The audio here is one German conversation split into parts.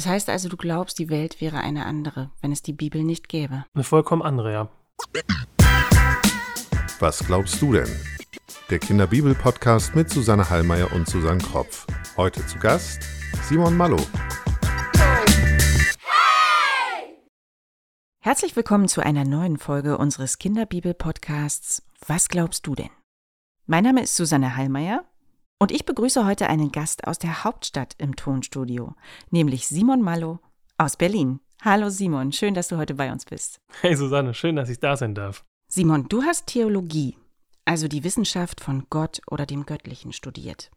Das heißt also, du glaubst, die Welt wäre eine andere, wenn es die Bibel nicht gäbe. Eine vollkommen andere, ja. Was glaubst du denn? Der Kinderbibel-Podcast mit Susanne Hallmeier und Susanne Kropf. Heute zu Gast Simon Mallow. Herzlich willkommen zu einer neuen Folge unseres Kinderbibel-Podcasts Was glaubst du denn? Mein Name ist Susanne Hallmeier und ich begrüße heute einen Gast aus der Hauptstadt im Tonstudio, nämlich Simon Mallow aus Berlin. Hallo Simon, schön, dass du heute bei uns bist. Hey Susanne, schön, dass ich da sein darf. Simon, du hast Theologie, also die Wissenschaft von Gott oder dem Göttlichen studiert.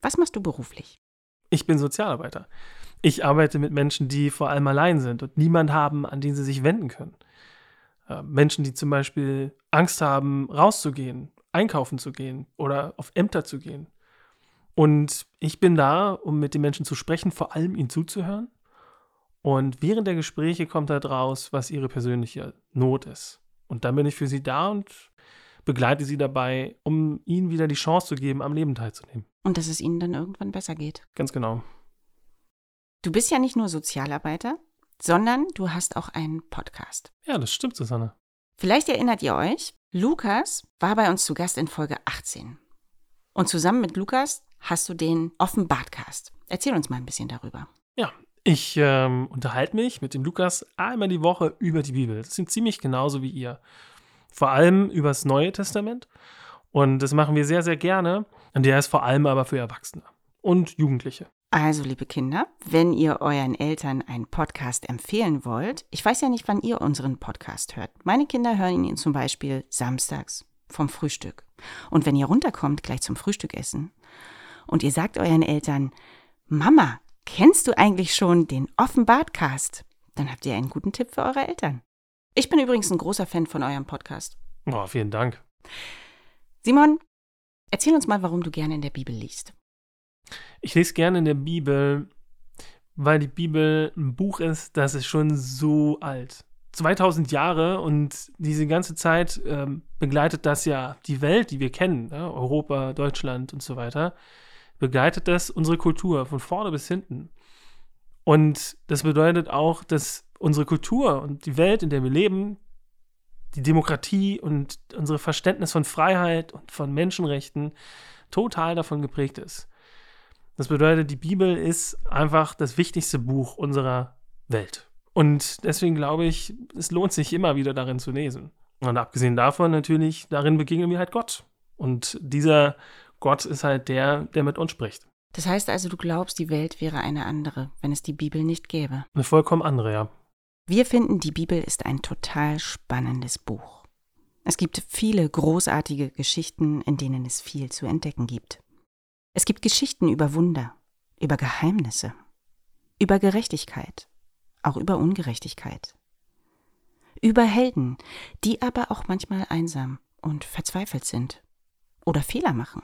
Was machst du beruflich? Ich bin Sozialarbeiter. Ich arbeite mit Menschen, die vor allem allein sind und niemand haben, an den sie sich wenden können. Äh, Menschen, die zum Beispiel Angst haben, rauszugehen einkaufen zu gehen oder auf Ämter zu gehen. Und ich bin da, um mit den Menschen zu sprechen, vor allem ihnen zuzuhören. Und während der Gespräche kommt halt raus, was ihre persönliche Not ist. Und dann bin ich für sie da und begleite sie dabei, um ihnen wieder die Chance zu geben, am Leben teilzunehmen. Und dass es ihnen dann irgendwann besser geht. Ganz genau. Du bist ja nicht nur Sozialarbeiter, sondern du hast auch einen Podcast. Ja, das stimmt, Susanne. Vielleicht erinnert ihr euch, Lukas war bei uns zu Gast in Folge 18. Und zusammen mit Lukas hast du den Offenbartcast. Erzähl uns mal ein bisschen darüber. Ja, ich ähm, unterhalte mich mit dem Lukas einmal die Woche über die Bibel. Das sind ziemlich genauso wie ihr. Vor allem über das Neue Testament. Und das machen wir sehr, sehr gerne. Und der ist vor allem aber für Erwachsene und Jugendliche. Also, liebe Kinder, wenn ihr euren Eltern einen Podcast empfehlen wollt, ich weiß ja nicht, wann ihr unseren Podcast hört. Meine Kinder hören ihn zum Beispiel samstags vom Frühstück. Und wenn ihr runterkommt, gleich zum Frühstückessen, und ihr sagt euren Eltern, Mama, kennst du eigentlich schon den Offenbartcast? Dann habt ihr einen guten Tipp für eure Eltern. Ich bin übrigens ein großer Fan von eurem Podcast. Oh, vielen Dank. Simon, erzähl uns mal, warum du gerne in der Bibel liest. Ich lese gerne in der Bibel, weil die Bibel ein Buch ist, das ist schon so alt. 2000 Jahre und diese ganze Zeit ähm, begleitet das ja die Welt, die wir kennen, ja, Europa, Deutschland und so weiter, begleitet das unsere Kultur von vorne bis hinten. Und das bedeutet auch, dass unsere Kultur und die Welt, in der wir leben, die Demokratie und unser Verständnis von Freiheit und von Menschenrechten total davon geprägt ist. Das bedeutet, die Bibel ist einfach das wichtigste Buch unserer Welt. Und deswegen glaube ich, es lohnt sich immer wieder darin zu lesen. Und abgesehen davon natürlich, darin begegnen wir halt Gott. Und dieser Gott ist halt der, der mit uns spricht. Das heißt also, du glaubst, die Welt wäre eine andere, wenn es die Bibel nicht gäbe. Eine vollkommen andere, ja. Wir finden, die Bibel ist ein total spannendes Buch. Es gibt viele großartige Geschichten, in denen es viel zu entdecken gibt. Es gibt Geschichten über Wunder, über Geheimnisse, über Gerechtigkeit, auch über Ungerechtigkeit, über Helden, die aber auch manchmal einsam und verzweifelt sind oder Fehler machen.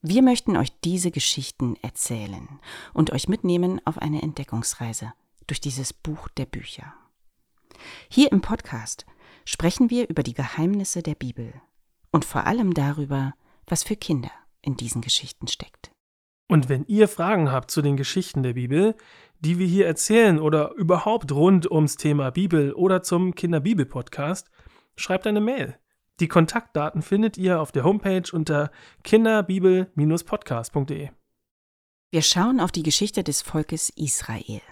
Wir möchten euch diese Geschichten erzählen und euch mitnehmen auf eine Entdeckungsreise durch dieses Buch der Bücher. Hier im Podcast sprechen wir über die Geheimnisse der Bibel und vor allem darüber, was für Kinder in diesen Geschichten steckt. Und wenn ihr Fragen habt zu den Geschichten der Bibel, die wir hier erzählen oder überhaupt rund ums Thema Bibel oder zum Kinderbibel-Podcast, schreibt eine Mail. Die Kontaktdaten findet ihr auf der Homepage unter kinderbibel-podcast.de. Wir schauen auf die Geschichte des Volkes Israel.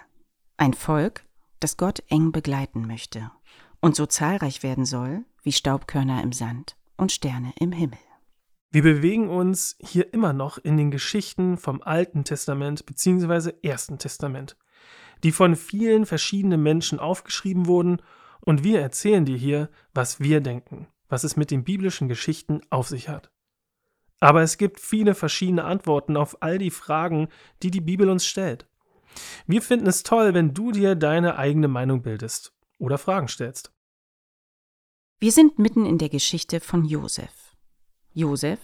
Ein Volk, das Gott eng begleiten möchte und so zahlreich werden soll wie Staubkörner im Sand und Sterne im Himmel. Wir bewegen uns hier immer noch in den Geschichten vom Alten Testament bzw. Ersten Testament, die von vielen verschiedenen Menschen aufgeschrieben wurden, und wir erzählen dir hier, was wir denken, was es mit den biblischen Geschichten auf sich hat. Aber es gibt viele verschiedene Antworten auf all die Fragen, die die Bibel uns stellt. Wir finden es toll, wenn du dir deine eigene Meinung bildest oder Fragen stellst. Wir sind mitten in der Geschichte von Josef. Josef,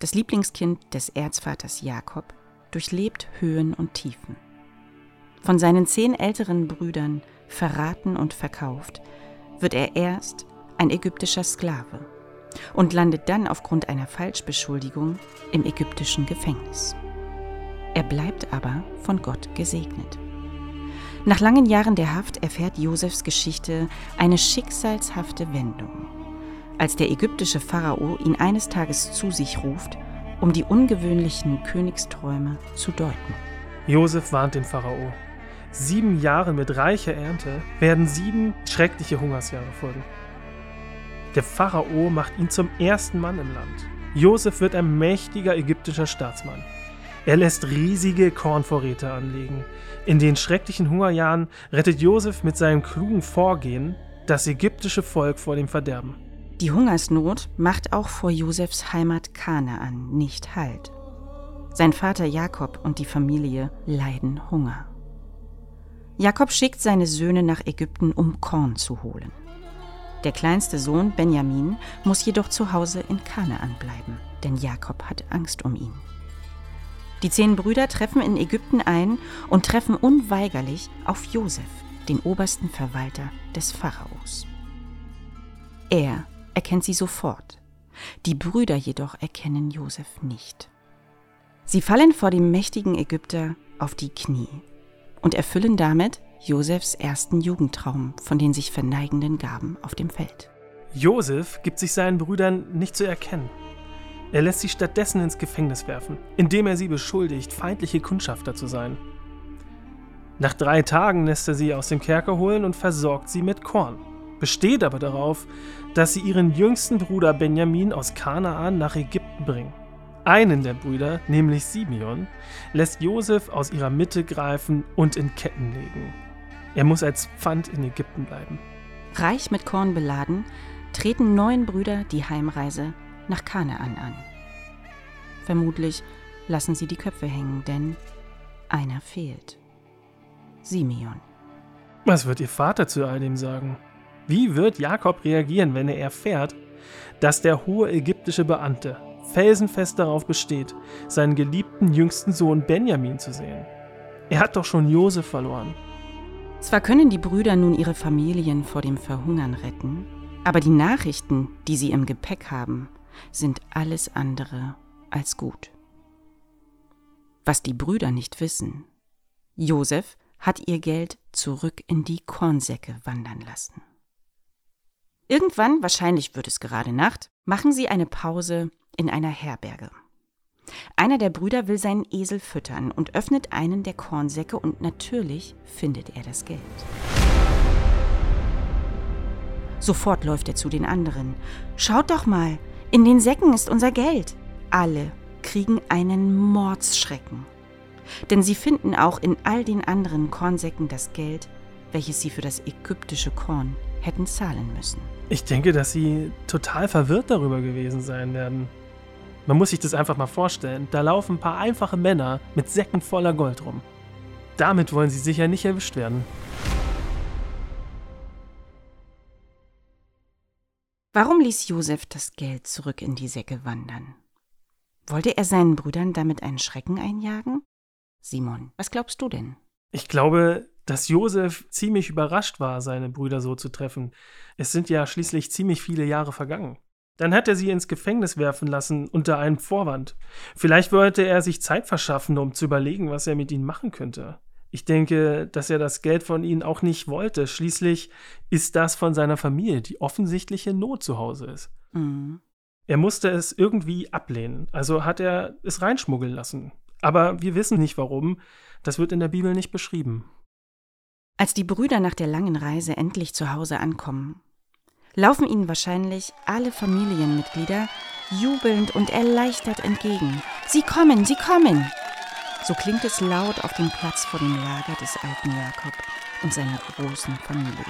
das Lieblingskind des Erzvaters Jakob, durchlebt Höhen und Tiefen. Von seinen zehn älteren Brüdern verraten und verkauft, wird er erst ein ägyptischer Sklave und landet dann aufgrund einer Falschbeschuldigung im ägyptischen Gefängnis. Er bleibt aber von Gott gesegnet. Nach langen Jahren der Haft erfährt Josefs Geschichte eine schicksalshafte Wendung, als der ägyptische Pharao ihn eines Tages zu sich ruft, um die ungewöhnlichen Königsträume zu deuten. Josef warnt den Pharao. Sieben Jahre mit reicher Ernte werden sieben schreckliche Hungersjahre folgen. Der Pharao macht ihn zum ersten Mann im Land. Josef wird ein mächtiger ägyptischer Staatsmann. Er lässt riesige Kornvorräte anlegen. In den schrecklichen Hungerjahren rettet Josef mit seinem klugen Vorgehen das ägyptische Volk vor dem Verderben. Die Hungersnot macht auch vor Josefs Heimat Kanaan nicht Halt. Sein Vater Jakob und die Familie leiden Hunger. Jakob schickt seine Söhne nach Ägypten, um Korn zu holen. Der kleinste Sohn Benjamin muss jedoch zu Hause in Kanaan bleiben, denn Jakob hat Angst um ihn. Die zehn Brüder treffen in Ägypten ein und treffen unweigerlich auf Josef, den obersten Verwalter des Pharaos. Er erkennt sie sofort. Die Brüder jedoch erkennen Josef nicht. Sie fallen vor dem mächtigen Ägypter auf die Knie und erfüllen damit Josefs ersten Jugendtraum von den sich verneigenden Gaben auf dem Feld. Josef gibt sich seinen Brüdern nicht zu erkennen. Er lässt sie stattdessen ins Gefängnis werfen, indem er sie beschuldigt, feindliche Kundschafter zu sein. Nach drei Tagen lässt er sie aus dem Kerker holen und versorgt sie mit Korn, besteht aber darauf, dass sie ihren jüngsten Bruder Benjamin aus Kanaan nach Ägypten bringen. Einen der Brüder, nämlich Simeon, lässt Josef aus ihrer Mitte greifen und in Ketten legen. Er muss als Pfand in Ägypten bleiben. Reich mit Korn beladen, treten neun Brüder die Heimreise nach Kanaan an. Vermutlich lassen sie die Köpfe hängen, denn einer fehlt. Simeon. Was wird ihr Vater zu all dem sagen? Wie wird Jakob reagieren, wenn er erfährt, dass der hohe ägyptische Beamte felsenfest darauf besteht, seinen geliebten jüngsten Sohn Benjamin zu sehen? Er hat doch schon Josef verloren. Zwar können die Brüder nun ihre Familien vor dem Verhungern retten, aber die Nachrichten, die sie im Gepäck haben, sind alles andere als gut. Was die Brüder nicht wissen, Josef hat ihr Geld zurück in die Kornsäcke wandern lassen. Irgendwann, wahrscheinlich wird es gerade Nacht, machen sie eine Pause in einer Herberge. Einer der Brüder will seinen Esel füttern und öffnet einen der Kornsäcke und natürlich findet er das Geld. Sofort läuft er zu den anderen. Schaut doch mal, in den Säcken ist unser Geld. Alle kriegen einen Mordsschrecken. Denn sie finden auch in all den anderen Kornsäcken das Geld, welches sie für das ägyptische Korn hätten zahlen müssen. Ich denke, dass sie total verwirrt darüber gewesen sein werden. Man muss sich das einfach mal vorstellen. Da laufen ein paar einfache Männer mit Säcken voller Gold rum. Damit wollen sie sicher nicht erwischt werden. Warum ließ Josef das Geld zurück in die Säcke wandern? Wollte er seinen Brüdern damit einen Schrecken einjagen? Simon, was glaubst du denn? Ich glaube, dass Josef ziemlich überrascht war, seine Brüder so zu treffen. Es sind ja schließlich ziemlich viele Jahre vergangen. Dann hat er sie ins Gefängnis werfen lassen unter einem Vorwand. Vielleicht wollte er sich Zeit verschaffen, um zu überlegen, was er mit ihnen machen könnte. Ich denke, dass er das Geld von ihnen auch nicht wollte. Schließlich ist das von seiner Familie, die offensichtliche Not zu Hause ist. Mhm. Er musste es irgendwie ablehnen, also hat er es reinschmuggeln lassen. Aber wir wissen nicht warum, das wird in der Bibel nicht beschrieben. Als die Brüder nach der langen Reise endlich zu Hause ankommen, laufen ihnen wahrscheinlich alle Familienmitglieder jubelnd und erleichtert entgegen. Sie kommen, sie kommen! So klingt es laut auf dem Platz vor dem Lager des alten Jakob und seiner großen Familie.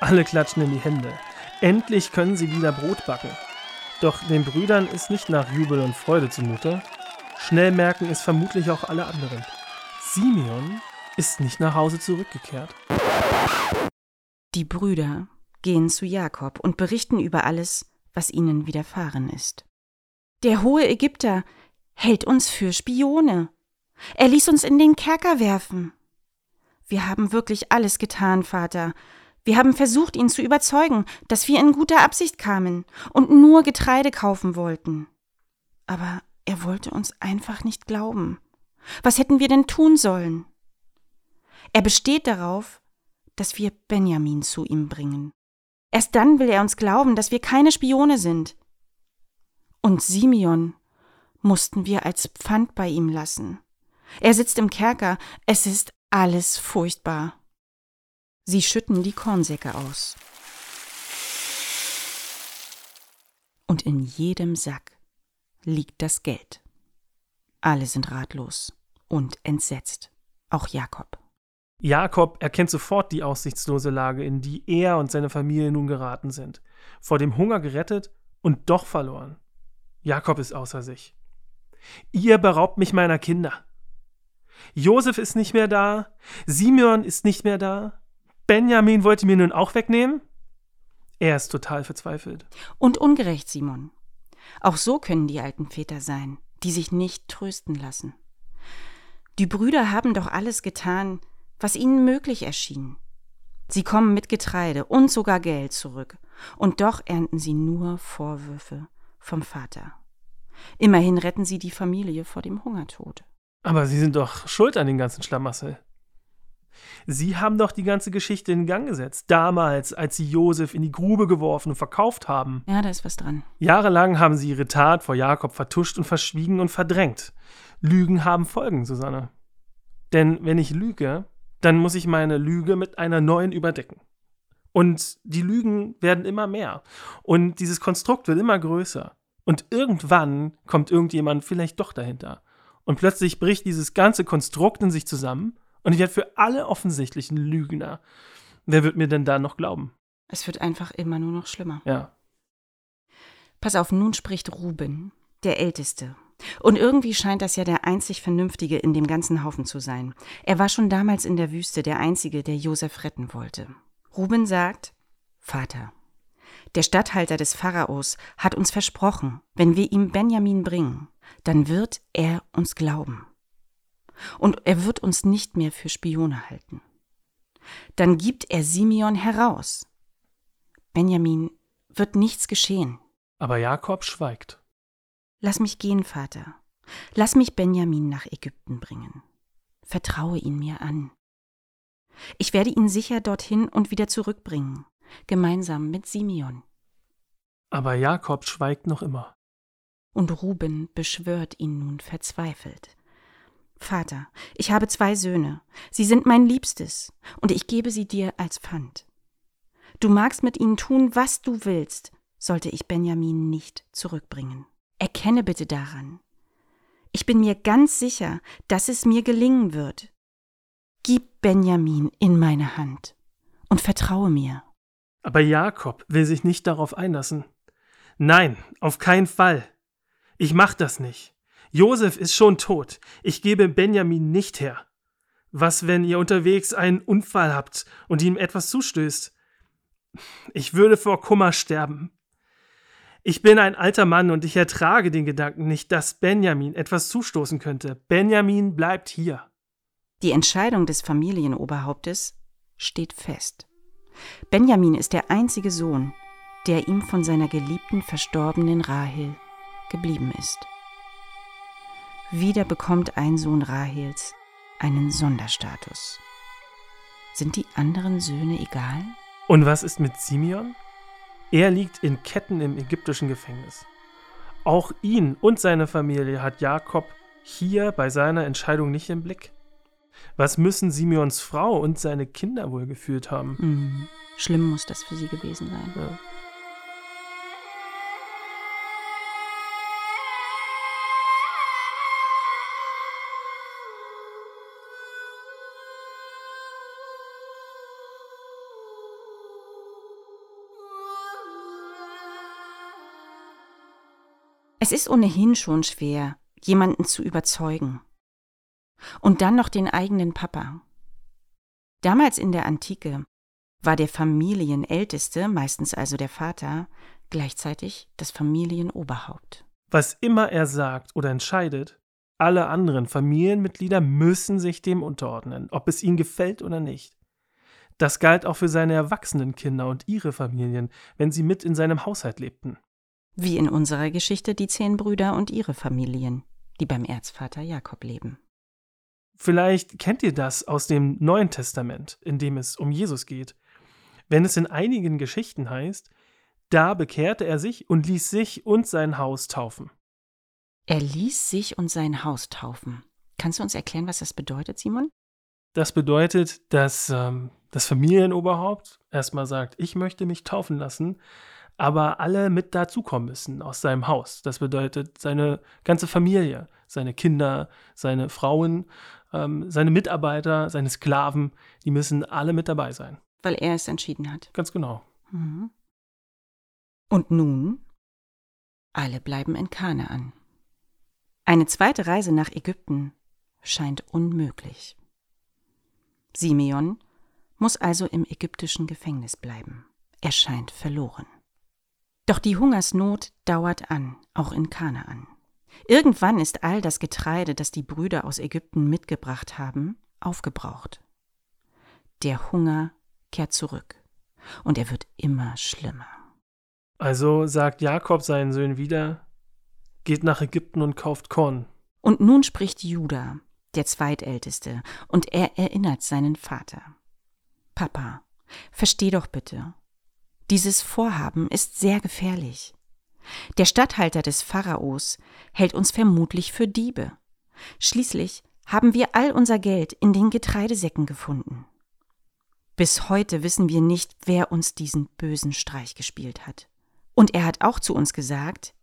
Alle klatschen in die Hände. Endlich können sie wieder Brot backen. Doch den Brüdern ist nicht nach Jubel und Freude zumute. Schnell merken es vermutlich auch alle anderen. Simeon ist nicht nach Hause zurückgekehrt. Die Brüder gehen zu Jakob und berichten über alles, was ihnen widerfahren ist. Der hohe Ägypter hält uns für Spione, er ließ uns in den Kerker werfen. Wir haben wirklich alles getan, Vater. Wir haben versucht, ihn zu überzeugen, dass wir in guter Absicht kamen und nur Getreide kaufen wollten. Aber er wollte uns einfach nicht glauben. Was hätten wir denn tun sollen? Er besteht darauf, dass wir Benjamin zu ihm bringen. Erst dann will er uns glauben, dass wir keine Spione sind. Und Simeon mussten wir als Pfand bei ihm lassen. Er sitzt im Kerker, es ist alles furchtbar. Sie schütten die Kornsäcke aus. Und in jedem Sack liegt das Geld. Alle sind ratlos und entsetzt, auch Jakob. Jakob erkennt sofort die aussichtslose Lage, in die er und seine Familie nun geraten sind. Vor dem Hunger gerettet und doch verloren. Jakob ist außer sich. Ihr beraubt mich meiner Kinder. Josef ist nicht mehr da, Simeon ist nicht mehr da, Benjamin wollte mir nun auch wegnehmen? Er ist total verzweifelt. Und ungerecht, Simon. Auch so können die alten Väter sein, die sich nicht trösten lassen. Die Brüder haben doch alles getan, was ihnen möglich erschien. Sie kommen mit Getreide und sogar Geld zurück, und doch ernten sie nur Vorwürfe vom Vater. Immerhin retten sie die Familie vor dem Hungertod. Aber Sie sind doch schuld an den ganzen Schlamassel. Sie haben doch die ganze Geschichte in Gang gesetzt, damals, als Sie Josef in die Grube geworfen und verkauft haben. Ja, da ist was dran. Jahrelang haben Sie Ihre Tat vor Jakob vertuscht und verschwiegen und verdrängt. Lügen haben Folgen, Susanne. Denn wenn ich lüge, dann muss ich meine Lüge mit einer neuen überdecken. Und die Lügen werden immer mehr. Und dieses Konstrukt wird immer größer. Und irgendwann kommt irgendjemand vielleicht doch dahinter. Und plötzlich bricht dieses ganze Konstrukt in sich zusammen und ich werde für alle offensichtlichen Lügner. Wer wird mir denn da noch glauben? Es wird einfach immer nur noch schlimmer. Ja. Pass auf, nun spricht Ruben, der Älteste. Und irgendwie scheint das ja der einzig Vernünftige in dem ganzen Haufen zu sein. Er war schon damals in der Wüste der Einzige, der Josef retten wollte. Ruben sagt, Vater, der Statthalter des Pharaos hat uns versprochen, wenn wir ihm Benjamin bringen, dann wird er uns glauben. Und er wird uns nicht mehr für Spione halten. Dann gibt er Simeon heraus. Benjamin wird nichts geschehen. Aber Jakob schweigt. Lass mich gehen, Vater. Lass mich Benjamin nach Ägypten bringen. Vertraue ihn mir an. Ich werde ihn sicher dorthin und wieder zurückbringen, gemeinsam mit Simeon. Aber Jakob schweigt noch immer. Und Ruben beschwört ihn nun verzweifelt. Vater, ich habe zwei Söhne, sie sind mein Liebstes, und ich gebe sie dir als Pfand. Du magst mit ihnen tun, was du willst, sollte ich Benjamin nicht zurückbringen. Erkenne bitte daran. Ich bin mir ganz sicher, dass es mir gelingen wird. Gib Benjamin in meine Hand und vertraue mir. Aber Jakob will sich nicht darauf einlassen. Nein, auf keinen Fall. Ich mach das nicht. Josef ist schon tot. Ich gebe Benjamin nicht her. Was, wenn ihr unterwegs einen Unfall habt und ihm etwas zustößt? Ich würde vor Kummer sterben. Ich bin ein alter Mann und ich ertrage den Gedanken nicht, dass Benjamin etwas zustoßen könnte. Benjamin bleibt hier. Die Entscheidung des Familienoberhauptes steht fest. Benjamin ist der einzige Sohn, der ihm von seiner geliebten verstorbenen Rahel geblieben ist. Wieder bekommt ein Sohn Rahels einen Sonderstatus. Sind die anderen Söhne egal? Und was ist mit Simeon? Er liegt in Ketten im ägyptischen Gefängnis. Auch ihn und seine Familie hat Jakob hier bei seiner Entscheidung nicht im Blick. Was müssen Simeons Frau und seine Kinder wohl gefühlt haben? Hm, schlimm muss das für sie gewesen sein. Ja. Es ist ohnehin schon schwer, jemanden zu überzeugen. Und dann noch den eigenen Papa. Damals in der Antike war der Familienälteste, meistens also der Vater, gleichzeitig das Familienoberhaupt. Was immer er sagt oder entscheidet, alle anderen Familienmitglieder müssen sich dem unterordnen, ob es ihnen gefällt oder nicht. Das galt auch für seine erwachsenen Kinder und ihre Familien, wenn sie mit in seinem Haushalt lebten. Wie in unserer Geschichte die zehn Brüder und ihre Familien, die beim Erzvater Jakob leben. Vielleicht kennt ihr das aus dem Neuen Testament, in dem es um Jesus geht. Wenn es in einigen Geschichten heißt, da bekehrte er sich und ließ sich und sein Haus taufen. Er ließ sich und sein Haus taufen. Kannst du uns erklären, was das bedeutet, Simon? Das bedeutet, dass ähm, das Familienoberhaupt erstmal sagt, ich möchte mich taufen lassen, aber alle mit dazukommen müssen aus seinem Haus. Das bedeutet seine ganze Familie, seine Kinder, seine Frauen, ähm, seine Mitarbeiter, seine Sklaven, die müssen alle mit dabei sein. Weil er es entschieden hat. Ganz genau. Mhm. Und nun? Alle bleiben in Kanaan. Eine zweite Reise nach Ägypten scheint unmöglich. Simeon muss also im ägyptischen Gefängnis bleiben. Er scheint verloren. Doch die Hungersnot dauert an, auch in Kanaan. Irgendwann ist all das Getreide, das die Brüder aus Ägypten mitgebracht haben, aufgebraucht. Der Hunger kehrt zurück und er wird immer schlimmer. Also sagt Jakob seinen Söhnen wieder, geht nach Ägypten und kauft Korn. Und nun spricht Judah, der Zweitälteste, und er erinnert seinen Vater. Papa, versteh doch bitte. Dieses Vorhaben ist sehr gefährlich. Der Statthalter des Pharaos hält uns vermutlich für Diebe. Schließlich haben wir all unser Geld in den Getreidesäcken gefunden. Bis heute wissen wir nicht, wer uns diesen bösen Streich gespielt hat. Und er hat auch zu uns gesagt,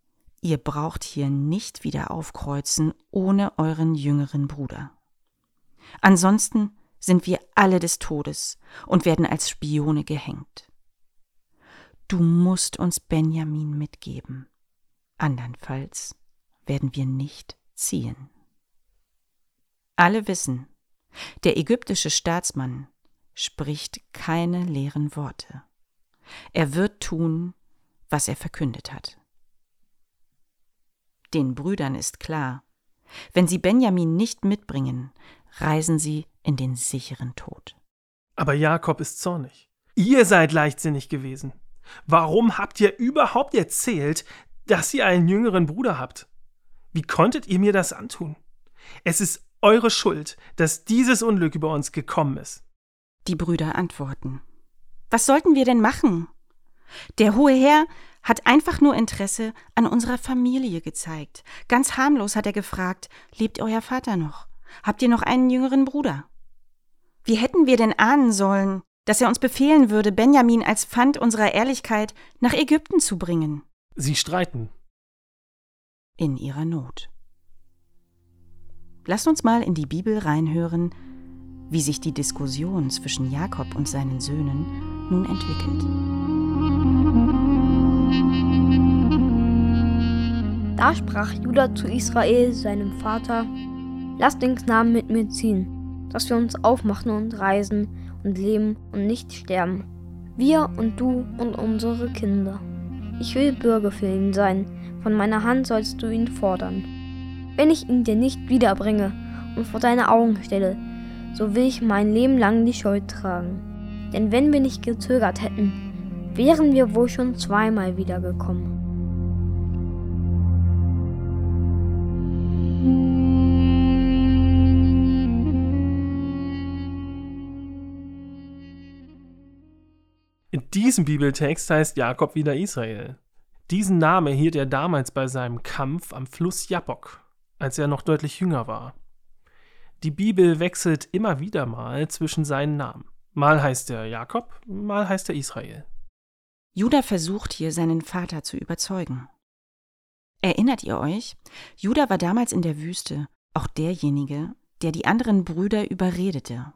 ihr braucht hier nicht wieder aufkreuzen ohne euren jüngeren Bruder. Ansonsten sind wir alle des Todes und werden als Spione gehängt. Du musst uns Benjamin mitgeben, andernfalls werden wir nicht ziehen. Alle wissen, der ägyptische Staatsmann spricht keine leeren Worte. Er wird tun, was er verkündet hat. Den Brüdern ist klar, wenn sie Benjamin nicht mitbringen, reisen sie in den sicheren Tod. Aber Jakob ist zornig. Ihr seid leichtsinnig gewesen. Warum habt ihr überhaupt erzählt, dass ihr einen jüngeren Bruder habt? Wie konntet ihr mir das antun? Es ist eure Schuld, dass dieses Unglück über uns gekommen ist. Die Brüder antworten. Was sollten wir denn machen? Der hohe Herr hat einfach nur Interesse an unserer Familie gezeigt. Ganz harmlos hat er gefragt, lebt euer Vater noch? Habt ihr noch einen jüngeren Bruder? Wie hätten wir denn ahnen sollen, dass er uns befehlen würde, Benjamin als Pfand unserer Ehrlichkeit nach Ägypten zu bringen? Sie streiten. In ihrer Not. Lasst uns mal in die Bibel reinhören, wie sich die Diskussion zwischen Jakob und seinen Söhnen nun entwickelt. Da sprach Judah zu Israel, seinem Vater, Lass den Knaben mit mir ziehen, dass wir uns aufmachen und reisen und leben und nicht sterben. Wir und du und unsere Kinder. Ich will Bürger für ihn sein, von meiner Hand sollst du ihn fordern. Wenn ich ihn dir nicht wiederbringe und vor deine Augen stelle, so will ich mein Leben lang die Schuld tragen. Denn wenn wir nicht gezögert hätten, wären wir wohl schon zweimal wiedergekommen. Diesem Bibeltext heißt Jakob wieder Israel. Diesen Namen erhielt er damals bei seinem Kampf am Fluss Jabbok, als er noch deutlich jünger war. Die Bibel wechselt immer wieder mal zwischen seinen Namen. Mal heißt er Jakob, mal heißt er Israel. Judah versucht hier seinen Vater zu überzeugen. Erinnert ihr euch? Judah war damals in der Wüste auch derjenige, der die anderen Brüder überredete.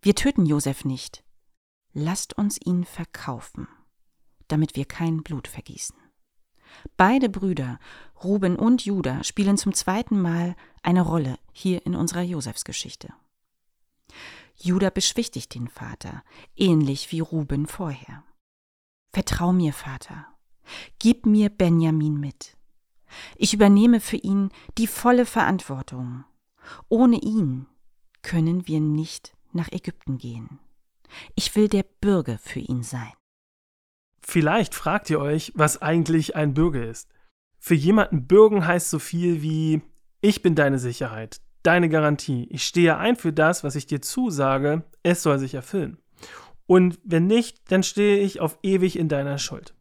Wir töten Josef nicht. Lasst uns ihn verkaufen, damit wir kein Blut vergießen. Beide Brüder, Ruben und Judah, spielen zum zweiten Mal eine Rolle hier in unserer Josefsgeschichte. Judah beschwichtigt den Vater, ähnlich wie Ruben vorher. Vertrau mir, Vater. Gib mir Benjamin mit. Ich übernehme für ihn die volle Verantwortung. Ohne ihn können wir nicht nach Ägypten gehen. Ich will der Bürger für ihn sein. Vielleicht fragt ihr euch, was eigentlich ein Bürger ist. Für jemanden bürgen heißt so viel wie ich bin deine Sicherheit. deine Garantie. Ich stehe ein für das, was ich dir zusage. Es soll sich erfüllen. Und wenn nicht, dann stehe ich auf ewig in deiner Schuld.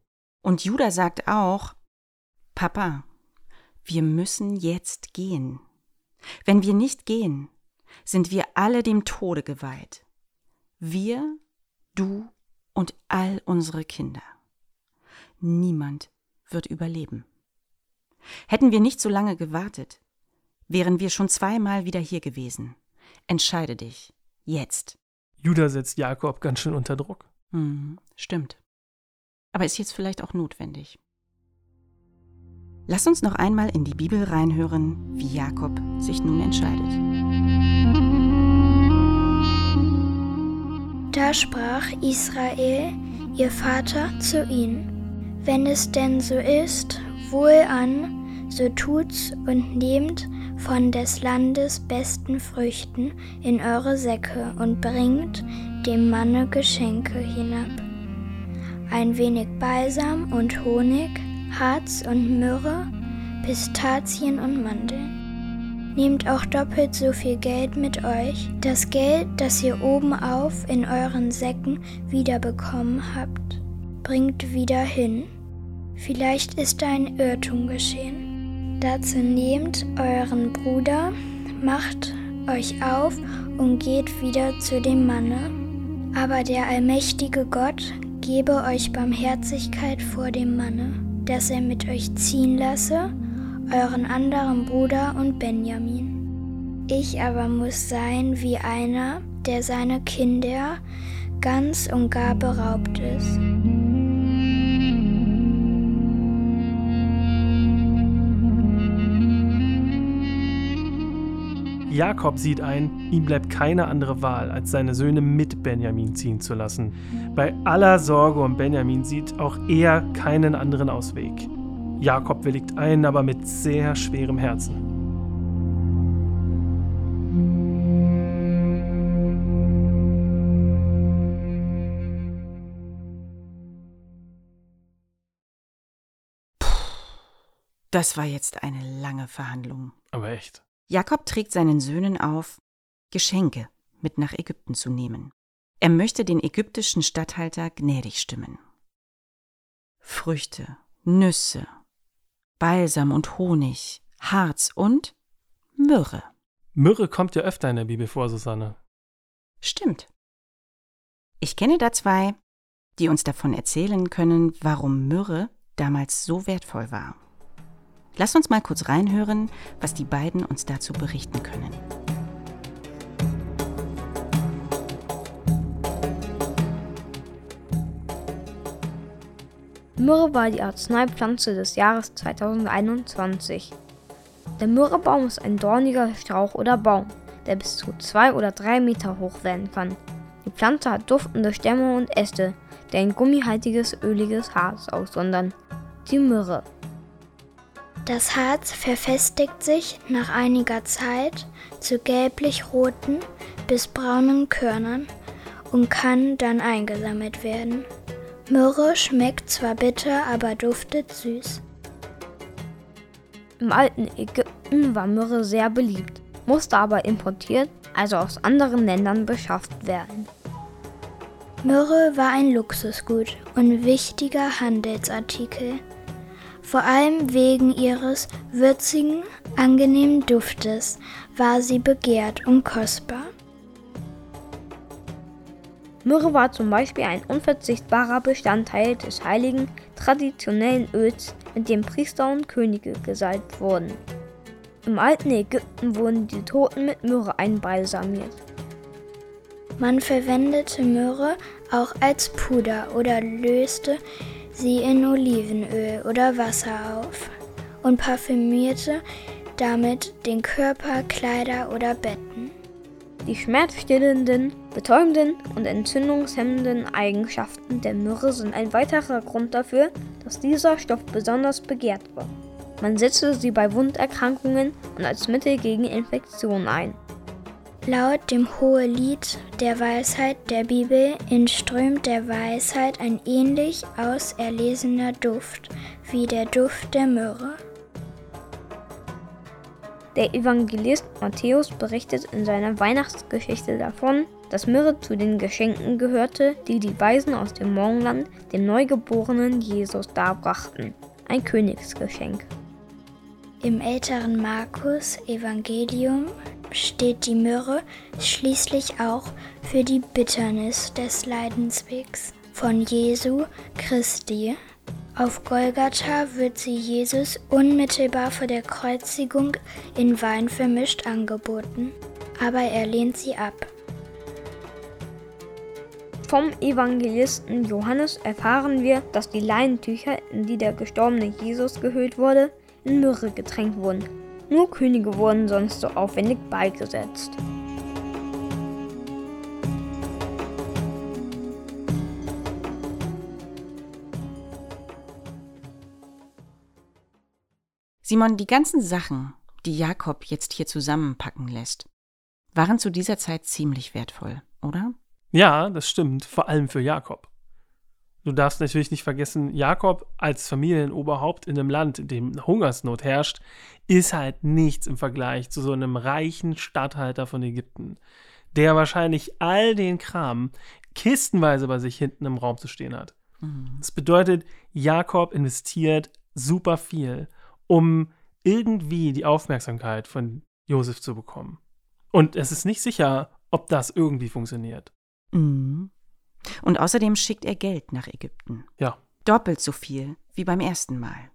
Und Judah sagt auch, Papa, wir müssen jetzt gehen. Wenn wir nicht gehen, sind wir alle dem Tode geweiht. Wir, du und all unsere Kinder. Niemand wird überleben. Hätten wir nicht so lange gewartet, wären wir schon zweimal wieder hier gewesen. Entscheide dich. Jetzt. Judah setzt Jakob ganz schön unter Druck. Hm, stimmt. Aber ist jetzt vielleicht auch notwendig. Lass uns noch einmal in die Bibel reinhören, wie Jakob sich nun entscheidet. Da sprach Israel, ihr Vater, zu ihnen, wenn es denn so ist, wohl an, so tut's und nehmt von des Landes besten Früchten in eure Säcke und bringt dem Manne Geschenke hinab. Ein wenig Balsam und Honig, Harz und Myrrhe, Pistazien und Mandeln. Nehmt auch doppelt so viel Geld mit euch, das Geld, das ihr oben auf in euren Säcken wiederbekommen habt. Bringt wieder hin. Vielleicht ist ein Irrtum geschehen. Dazu nehmt euren Bruder, macht euch auf und geht wieder zu dem Manne. Aber der allmächtige Gott gebe euch Barmherzigkeit vor dem Manne, dass er mit euch ziehen lasse, euren anderen Bruder und Benjamin. Ich aber muss sein wie einer, der seine Kinder ganz und gar beraubt ist. Jakob sieht ein, ihm bleibt keine andere Wahl, als seine Söhne mit Benjamin ziehen zu lassen. Bei aller Sorge um Benjamin sieht auch er keinen anderen Ausweg. Jakob willigt ein, aber mit sehr schwerem Herzen. Das war jetzt eine lange Verhandlung. Aber echt. Jakob trägt seinen Söhnen auf, Geschenke mit nach Ägypten zu nehmen. Er möchte den ägyptischen Statthalter gnädig stimmen. Früchte, Nüsse, Balsam und Honig, Harz und Myrrhe. Myrrhe kommt ja öfter in der Bibel vor, Susanne. Stimmt. Ich kenne da zwei, die uns davon erzählen können, warum Myrrhe damals so wertvoll war. Lass uns mal kurz reinhören, was die beiden uns dazu berichten können. Myrrhe war die Arzneipflanze des Jahres 2021. Der Myrrhebaum ist ein dorniger Strauch oder Baum, der bis zu zwei oder drei Meter hoch werden kann. Die Pflanze hat duftende Stämme und Äste, die ein gummihaltiges, öliges Harz aussondern. Die Myrrhe das Harz verfestigt sich nach einiger Zeit zu gelblich-roten bis braunen Körnern und kann dann eingesammelt werden. Myrrhe schmeckt zwar bitter, aber duftet süß. Im alten Ägypten war Myrrhe sehr beliebt, musste aber importiert, also aus anderen Ländern beschafft werden. Myrrhe war ein Luxusgut und wichtiger Handelsartikel vor allem wegen ihres würzigen, angenehmen Duftes war sie begehrt und kostbar. Myrrhe war zum Beispiel ein unverzichtbarer Bestandteil des heiligen, traditionellen Öls, mit dem Priester und Könige gesalbt wurden. Im alten Ägypten wurden die Toten mit Myrrhe einbalsamiert. Man verwendete Myrrhe auch als Puder oder löste sie in Olivenöl oder Wasser auf und parfümierte damit den Körper, Kleider oder Betten. Die schmerzstillenden, betäubenden und entzündungshemmenden Eigenschaften der Myrrhe sind ein weiterer Grund dafür, dass dieser Stoff besonders begehrt war. Man setzte sie bei Wunderkrankungen und als Mittel gegen Infektionen ein. Laut dem Hohelied der Weisheit der Bibel entströmt der Weisheit ein ähnlich auserlesener Duft wie der Duft der Myrrhe. Der Evangelist Matthäus berichtet in seiner Weihnachtsgeschichte davon, dass Myrrhe zu den Geschenken gehörte, die die Weisen aus dem Morgenland dem neugeborenen Jesus darbrachten. Ein Königsgeschenk. Im älteren Markus Evangelium steht die Myrrhe schließlich auch für die Bitternis des Leidenswegs von Jesu Christi. Auf Golgatha wird sie Jesus unmittelbar vor der Kreuzigung in Wein vermischt angeboten, aber er lehnt sie ab. Vom Evangelisten Johannes erfahren wir, dass die Leinentücher, in die der gestorbene Jesus gehüllt wurde, in Myrrhe getränkt wurden. Nur Könige wurden sonst so aufwendig beigesetzt. Simon, die ganzen Sachen, die Jakob jetzt hier zusammenpacken lässt, waren zu dieser Zeit ziemlich wertvoll, oder? Ja, das stimmt, vor allem für Jakob. Du darfst natürlich nicht vergessen, Jakob als Familienoberhaupt in einem Land, in dem Hungersnot herrscht, ist halt nichts im Vergleich zu so einem reichen Statthalter von Ägypten, der wahrscheinlich all den Kram kistenweise bei sich hinten im Raum zu stehen hat. Mhm. Das bedeutet, Jakob investiert super viel, um irgendwie die Aufmerksamkeit von Josef zu bekommen. Und es ist nicht sicher, ob das irgendwie funktioniert. Mhm. Und außerdem schickt er Geld nach Ägypten. Ja. Doppelt so viel wie beim ersten Mal.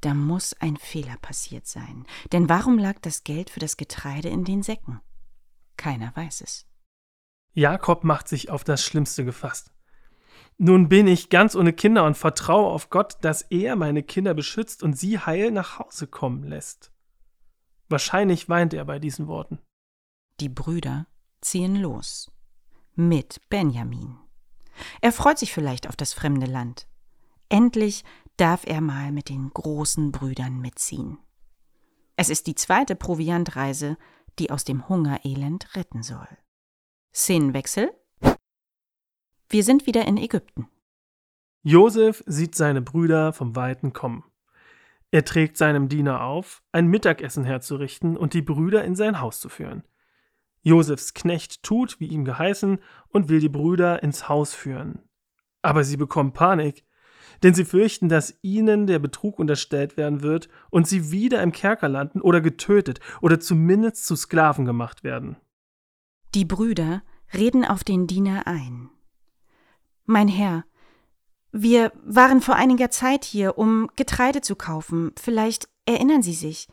Da muss ein Fehler passiert sein. Denn warum lag das Geld für das Getreide in den Säcken? Keiner weiß es. Jakob macht sich auf das Schlimmste gefasst. Nun bin ich ganz ohne Kinder und vertraue auf Gott, dass er meine Kinder beschützt und sie heil nach Hause kommen lässt. Wahrscheinlich weint er bei diesen Worten. Die Brüder ziehen los mit Benjamin. Er freut sich vielleicht auf das fremde Land. Endlich darf er mal mit den großen Brüdern mitziehen. Es ist die zweite Proviantreise, die aus dem Hungerelend retten soll. Szenenwechsel. Wir sind wieder in Ägypten. Josef sieht seine Brüder vom Weiten kommen. Er trägt seinem Diener auf, ein Mittagessen herzurichten und die Brüder in sein Haus zu führen. Josefs Knecht tut, wie ihm geheißen, und will die Brüder ins Haus führen. Aber sie bekommen Panik, denn sie fürchten, dass ihnen der Betrug unterstellt werden wird und sie wieder im Kerker landen oder getötet oder zumindest zu Sklaven gemacht werden. Die Brüder reden auf den Diener ein. Mein Herr, wir waren vor einiger Zeit hier, um Getreide zu kaufen. Vielleicht erinnern Sie sich.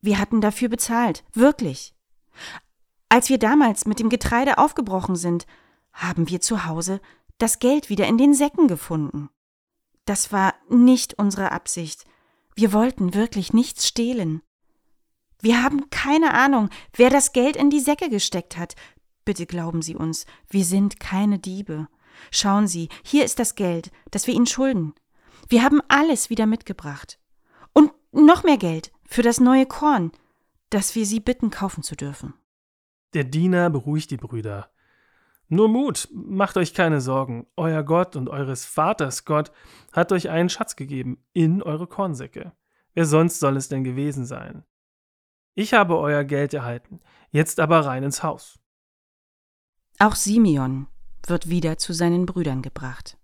Wir hatten dafür bezahlt, wirklich. Als wir damals mit dem Getreide aufgebrochen sind, haben wir zu Hause das Geld wieder in den Säcken gefunden. Das war nicht unsere Absicht. Wir wollten wirklich nichts stehlen. Wir haben keine Ahnung, wer das Geld in die Säcke gesteckt hat. Bitte glauben Sie uns, wir sind keine Diebe. Schauen Sie, hier ist das Geld, das wir Ihnen schulden. Wir haben alles wieder mitgebracht. Und noch mehr Geld für das neue Korn, das wir Sie bitten kaufen zu dürfen. Der Diener beruhigt die Brüder. Nur Mut, macht euch keine Sorgen. Euer Gott und eures Vaters Gott hat euch einen Schatz gegeben in eure Kornsäcke. Wer sonst soll es denn gewesen sein? Ich habe euer Geld erhalten, jetzt aber rein ins Haus. Auch Simeon wird wieder zu seinen Brüdern gebracht.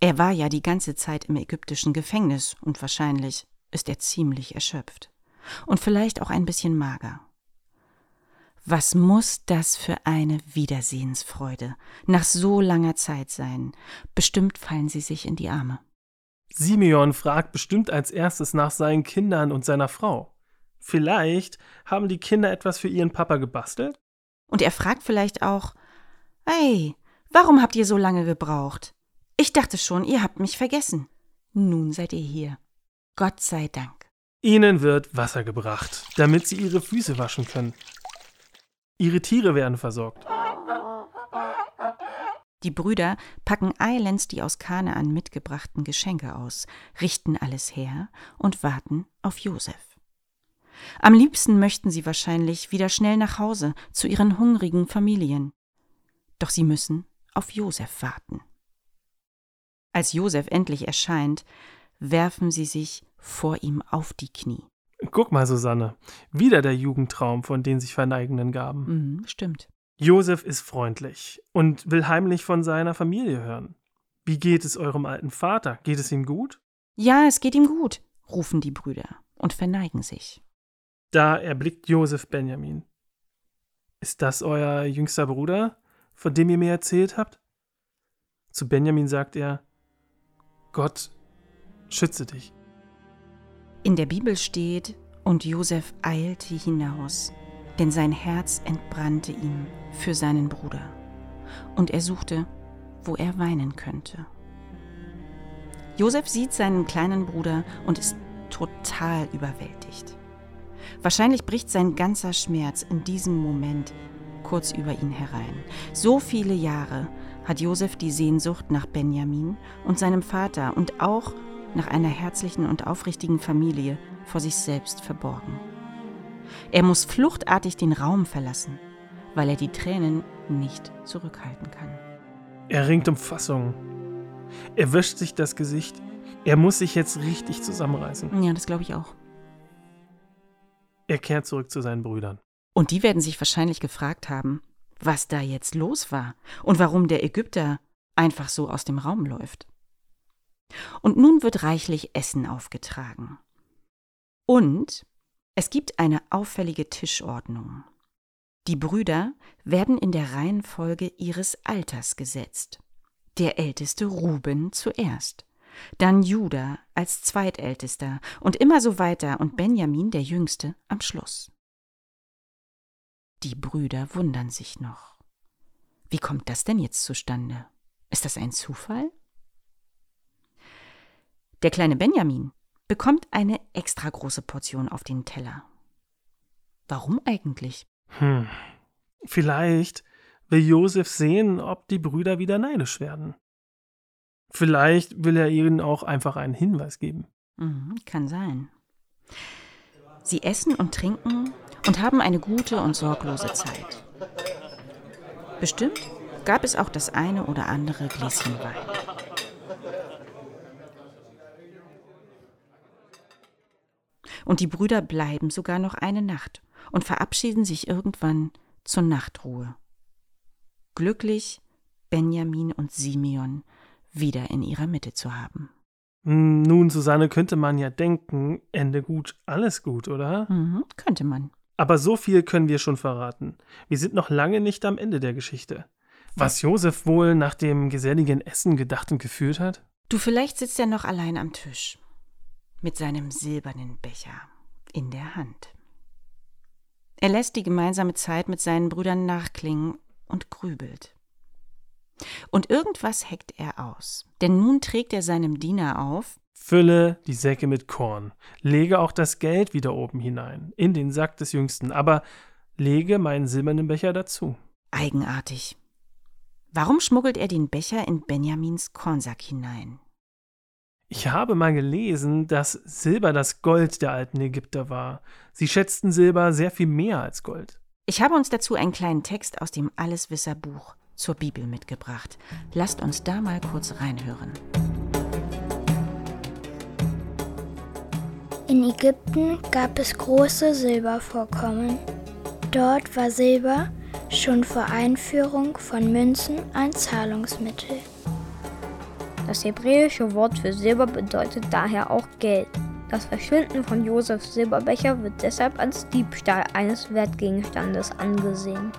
Er war ja die ganze Zeit im ägyptischen Gefängnis und wahrscheinlich ist er ziemlich erschöpft und vielleicht auch ein bisschen mager. Was muss das für eine Wiedersehensfreude nach so langer Zeit sein? Bestimmt fallen sie sich in die Arme. Simeon fragt bestimmt als erstes nach seinen Kindern und seiner Frau. Vielleicht haben die Kinder etwas für ihren Papa gebastelt? Und er fragt vielleicht auch, Hey, warum habt ihr so lange gebraucht? Ich dachte schon, ihr habt mich vergessen. Nun seid ihr hier. Gott sei Dank. Ihnen wird Wasser gebracht, damit sie ihre Füße waschen können. Ihre Tiere werden versorgt. Die Brüder packen eilends die aus Kanaan mitgebrachten Geschenke aus, richten alles her und warten auf Josef. Am liebsten möchten sie wahrscheinlich wieder schnell nach Hause zu ihren hungrigen Familien. Doch sie müssen auf Josef warten. Als Josef endlich erscheint, werfen sie sich vor ihm auf die Knie. Guck mal, Susanne, wieder der Jugendtraum von den sich verneigenden Gaben. Mhm, stimmt. Josef ist freundlich und will heimlich von seiner Familie hören. Wie geht es eurem alten Vater? Geht es ihm gut? Ja, es geht ihm gut, rufen die Brüder und verneigen sich. Da erblickt Josef Benjamin. Ist das euer jüngster Bruder, von dem ihr mir erzählt habt? Zu Benjamin sagt er, Gott schütze dich. In der Bibel steht, und Josef eilte hinaus, denn sein Herz entbrannte ihm für seinen Bruder, und er suchte, wo er weinen könnte. Josef sieht seinen kleinen Bruder und ist total überwältigt. Wahrscheinlich bricht sein ganzer Schmerz in diesem Moment kurz über ihn herein. So viele Jahre hat Josef die Sehnsucht nach Benjamin und seinem Vater und auch nach einer herzlichen und aufrichtigen Familie vor sich selbst verborgen. Er muss fluchtartig den Raum verlassen, weil er die Tränen nicht zurückhalten kann. Er ringt um Fassung. Er wäscht sich das Gesicht. Er muss sich jetzt richtig zusammenreißen. Ja, das glaube ich auch. Er kehrt zurück zu seinen Brüdern. Und die werden sich wahrscheinlich gefragt haben, was da jetzt los war und warum der Ägypter einfach so aus dem Raum läuft. Und nun wird reichlich Essen aufgetragen. Und es gibt eine auffällige Tischordnung. Die Brüder werden in der Reihenfolge ihres Alters gesetzt. Der älteste Ruben zuerst, dann Judah als zweitältester und immer so weiter und Benjamin der jüngste am Schluss. Die Brüder wundern sich noch. Wie kommt das denn jetzt zustande? Ist das ein Zufall? Der kleine Benjamin bekommt eine extra große Portion auf den Teller. Warum eigentlich? Hm. Vielleicht will Josef sehen, ob die Brüder wieder neidisch werden. Vielleicht will er ihnen auch einfach einen Hinweis geben. Mhm, kann sein. Sie essen und trinken und haben eine gute und sorglose Zeit. Bestimmt gab es auch das eine oder andere Gläschen Wein. Und die Brüder bleiben sogar noch eine Nacht und verabschieden sich irgendwann zur Nachtruhe. Glücklich, Benjamin und Simeon wieder in ihrer Mitte zu haben. Hm, nun, Susanne, könnte man ja denken, Ende gut, alles gut, oder? Mhm, könnte man. Aber so viel können wir schon verraten. Wir sind noch lange nicht am Ende der Geschichte. Was Josef wohl nach dem geselligen Essen gedacht und gefühlt hat? Du, vielleicht sitzt er noch allein am Tisch. Mit seinem silbernen Becher in der Hand. Er lässt die gemeinsame Zeit mit seinen Brüdern nachklingen und grübelt. Und irgendwas heckt er aus, denn nun trägt er seinem Diener auf, Fülle die Säcke mit Korn, lege auch das Geld wieder oben hinein, in den Sack des Jüngsten, aber lege meinen silbernen Becher dazu. Eigenartig. Warum schmuggelt er den Becher in Benjamins Kornsack hinein? Ich habe mal gelesen, dass Silber das Gold der alten Ägypter war. Sie schätzten Silber sehr viel mehr als Gold. Ich habe uns dazu einen kleinen Text aus dem Alleswisserbuch zur Bibel mitgebracht. Lasst uns da mal kurz reinhören. In Ägypten gab es große Silbervorkommen. Dort war Silber schon vor Einführung von Münzen ein Zahlungsmittel. Das hebräische Wort für Silber bedeutet daher auch Geld. Das Verschwinden von Josefs Silberbecher wird deshalb als Diebstahl eines Wertgegenstandes angesehen.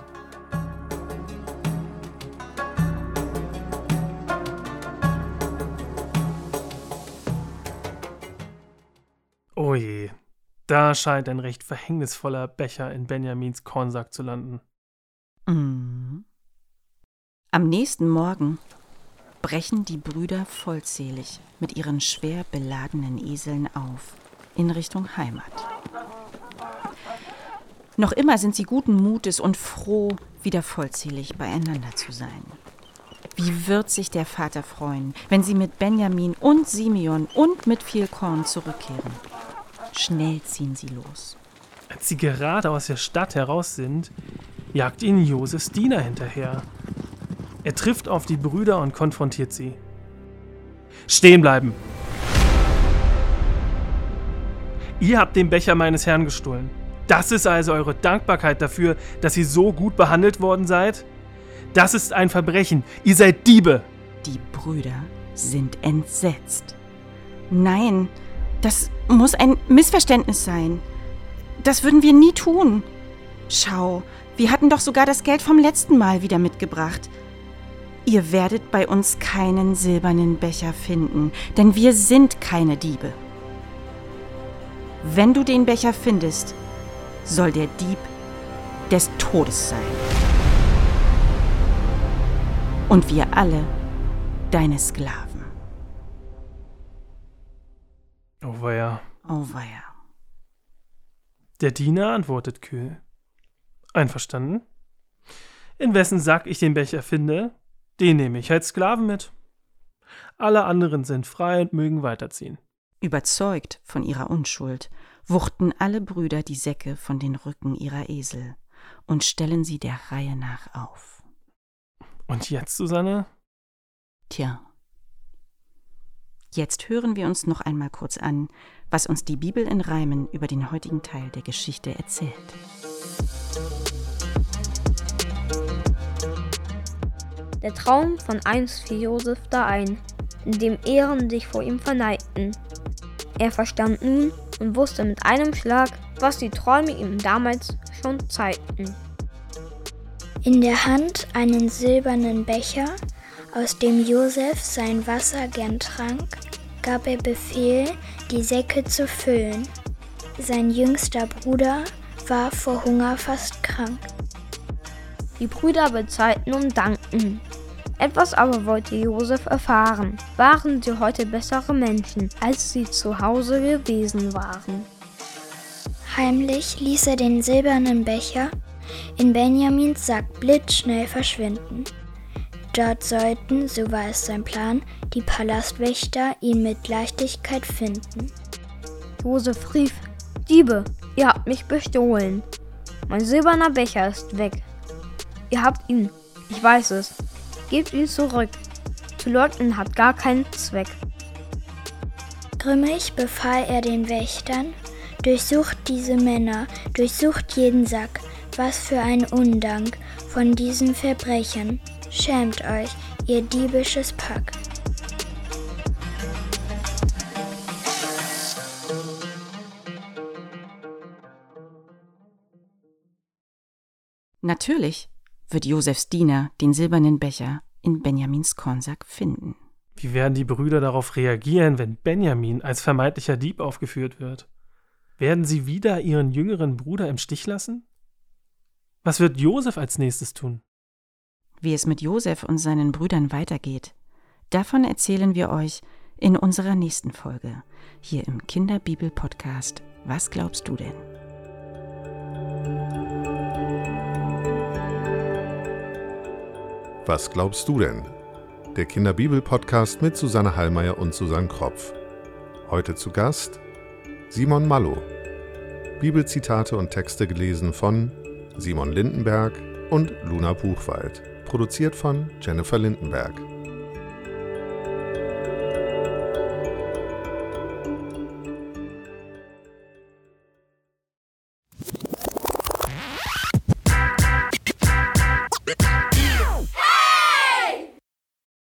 Da scheint ein recht verhängnisvoller Becher in Benjamins Kornsack zu landen. Mhm. Am nächsten Morgen brechen die Brüder vollzählig mit ihren schwer beladenen Eseln auf in Richtung Heimat. Noch immer sind sie guten Mutes und froh, wieder vollzählig beieinander zu sein. Wie wird sich der Vater freuen, wenn sie mit Benjamin und Simeon und mit viel Korn zurückkehren? Schnell ziehen sie los. Als sie gerade aus der Stadt heraus sind, jagt ihnen Josefs Diener hinterher. Er trifft auf die Brüder und konfrontiert sie. Stehen bleiben! Ihr habt den Becher meines Herrn gestohlen. Das ist also eure Dankbarkeit dafür, dass ihr so gut behandelt worden seid? Das ist ein Verbrechen. Ihr seid Diebe. Die Brüder sind entsetzt. Nein, das muss ein Missverständnis sein. Das würden wir nie tun. Schau, wir hatten doch sogar das Geld vom letzten Mal wieder mitgebracht. Ihr werdet bei uns keinen silbernen Becher finden, denn wir sind keine Diebe. Wenn du den Becher findest, soll der Dieb des Todes sein. Und wir alle deine Sklaven. Oh weia. Oh weia. Der Diener antwortet kühl. Einverstanden? In wessen Sack ich den Becher finde, den nehme ich als Sklaven mit. Alle anderen sind frei und mögen weiterziehen. Überzeugt von ihrer Unschuld, wuchten alle Brüder die Säcke von den Rücken ihrer Esel und stellen sie der Reihe nach auf. Und jetzt, Susanne? Tja. Jetzt hören wir uns noch einmal kurz an, was uns die Bibel in Reimen über den heutigen Teil der Geschichte erzählt. Der Traum von einst fiel Josef da ein, in dem Ehren sich vor ihm verneigten. Er verstand nun und wusste mit einem Schlag, was die Träume ihm damals schon zeigten. In der Hand einen silbernen Becher, aus dem Josef sein Wasser gern trank, gab er Befehl, die Säcke zu füllen. Sein jüngster Bruder war vor Hunger fast krank. Die Brüder bezahlten und dankten. Etwas aber wollte Josef erfahren. Waren sie heute bessere Menschen, als sie zu Hause gewesen waren? Heimlich ließ er den silbernen Becher in Benjamins Sack blitzschnell verschwinden. Dort sollten, so war es sein Plan, die Palastwächter ihn mit Leichtigkeit finden. Josef rief: Diebe, ihr habt mich bestohlen. Mein silberner Becher ist weg. Ihr habt ihn, ich weiß es. Gebt ihn zurück. Zu leugnen hat gar keinen Zweck. Grimmig befahl er den Wächtern, durchsucht diese Männer, durchsucht jeden Sack, was für ein Undank von diesen Verbrechern. Schämt euch, ihr diebisches Pack. Natürlich wird Josefs Diener den silbernen Becher in Benjamins Kornsack finden. Wie werden die Brüder darauf reagieren, wenn Benjamin als vermeintlicher Dieb aufgeführt wird? Werden sie wieder ihren jüngeren Bruder im Stich lassen? Was wird Josef als nächstes tun? Wie es mit Josef und seinen Brüdern weitergeht, davon erzählen wir euch in unserer nächsten Folge hier im Kinderbibel-Podcast Was glaubst du denn? Was glaubst du denn? Der Kinderbibel-Podcast mit Susanne Hallmeier und Susanne Kropf. Heute zu Gast Simon Mallow. Bibelzitate und Texte gelesen von Simon Lindenberg und Luna Buchwald. Produziert von Jennifer Lindenberg.